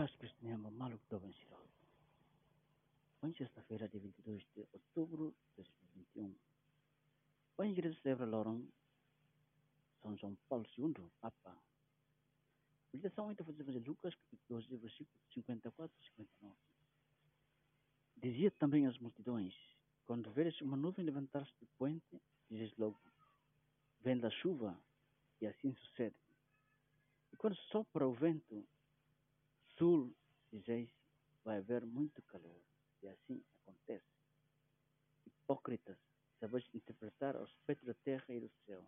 paz Cristiana maluco do vencedor. Hoje, sexta-feira, dia 22 de outubro de 2021. Hoje, a igreja celebra Lorão São João Paulo II, Papa. A meditação então foi de Lucas, capítulo 12, versículo 54 e 59. Dizia também às multidões, quando veres uma nuvem levantar-se do poente, dizes logo, vem da chuva, e assim sucede. E quando sopra o vento sul, dizeis, vai haver muito calor. E assim acontece. Hipócritas, sabeis interpretar o aspecto da terra e do céu.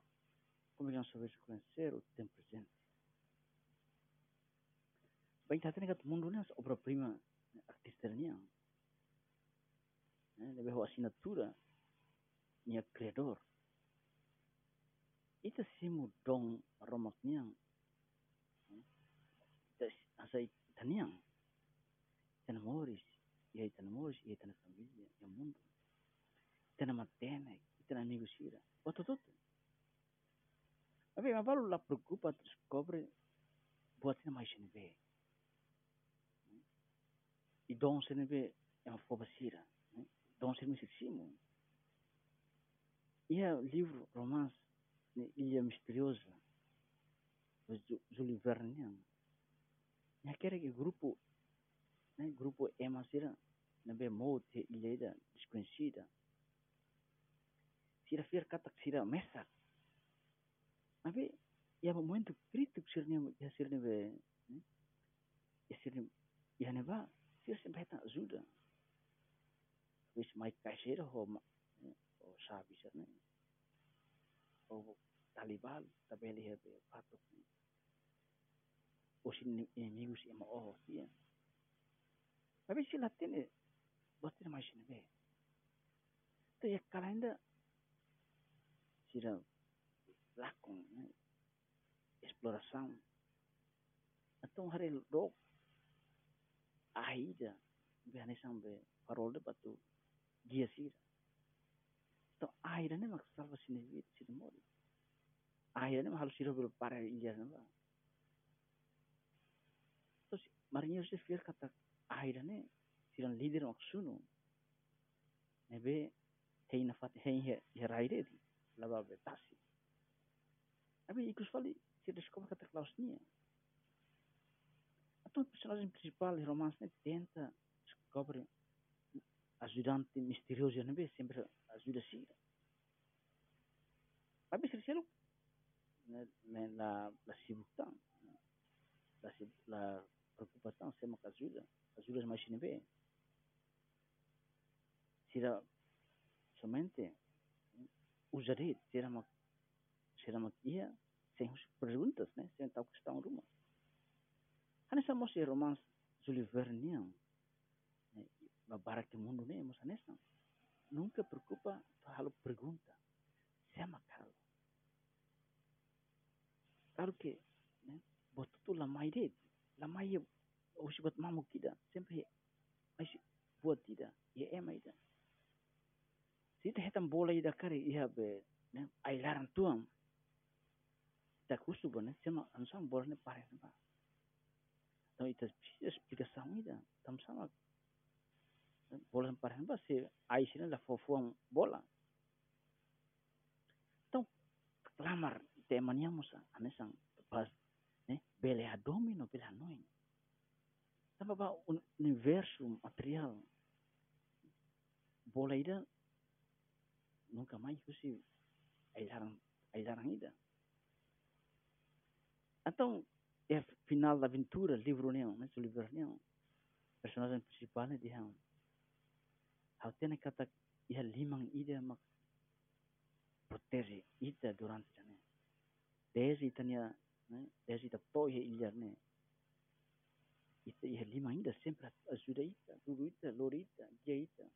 Como não sabeis conhecer o tempo presente? Que mundo né? Obra-prima artista niya. Né? Lebih assinatura niya criador. Ita simu dong romak niya. Ita asai taniang. Ita namoris. Ia ita namoris. Ia ita na família. Ia mundo. Ita na matene. Ita na amigo sira. Oto toto. Mas bem, mas vale lá preocupa, descobre, buat na mais CNV. E dom CNV é uma foba sira. Dom CNV seximo. E é livro, romance, Ilha Misteriosa, do Júlio Verne. E aquele grupo, né, grupo Emma Sira, na bem morte, ilha desconhecida. Sira fier kata sira mesak. Tapi ya momento crítico sira ni ya sira ni be, ya sira ya ba, sempre tá ajuda. Wis mai kaisira ho o sabi sira ni. O talibal tabeli hebe patok ni. O sin inimigos ima oh dia. Tapi sila tene buat tidak mais ni be. Tu ya kalenda sira lakon né? exploração. Então hari dok aida biane sambe parol de batu dia sira. Então aida ne mak salva sini vit sira mori. Aida ne harus sira ber pare ilha ne ba. Terus marinho se fier kata aida ne sira líder mak sunu. Nebe hei na fat hei he raide di lava betasi. Tapi ikut sekali saya descobre kata Klausnia. Então o personagem principal em romance né, tenta descobre ajudante misterioso né, sempre ajuda Sira. Tapi sering né, la la sibuktan, la la preocupação sempre que ajuda, ajuda mais né, Sira somente usaria será uma será uma ia sem as perguntas né? Sem tal questão rumah Hanya sama si romans Jules Verne né? Babarak ke mundo né mas nessa nunca preocupa halo pergunta. Sama kalau kalau que né? Botu tu la mai de la mai o si buat mamu kita sempre mas buat tidak. Ya emai dah. Sita hetam bola ida kare iha be. Ne ailaran tuam. Ta kusu bo ne sema ansang bola ne pare ba. Então ita explicação ida tam sama. Bola ne pare ba se ai sine la fofuam bola. Então clamar te maniamos anesang pas ne bele a domino bele a noin. Tamba ba universo material bola ida nunca mais fosse ailaram, ailaram ainda. Então, é final da aventura, livro não, né? O livro não. Personagem principal né, dia. Hau tena kata ia limang ida mak protege ita durante né. Desde itania, Desde ita toia ilha né. Ita ia limang ida sempre ajuda ita, tudo ita, lori dia ita.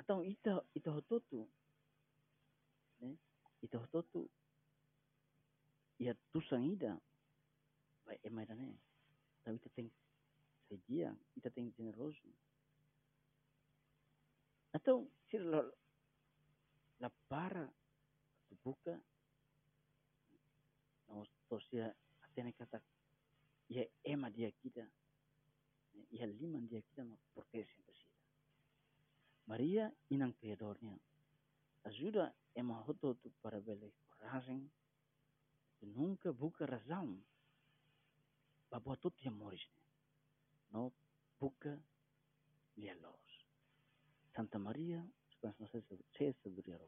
Então, ita, ita hototu, né? Ita hototu, ia tusang ida, vai emai da né? Então, ita tem sedia, ita tem generoso. Então, se la, para, buka, tosia atene kata, ia ema ia lima dia kita ma sempre sida. Maria inang pedornya. Ajuda ema hoto tu para bele coragem. Nunca buka razão. Babua tudo yang moris. No buka lielos. Santa Maria, sebenarnya saya sebut saya sebut dia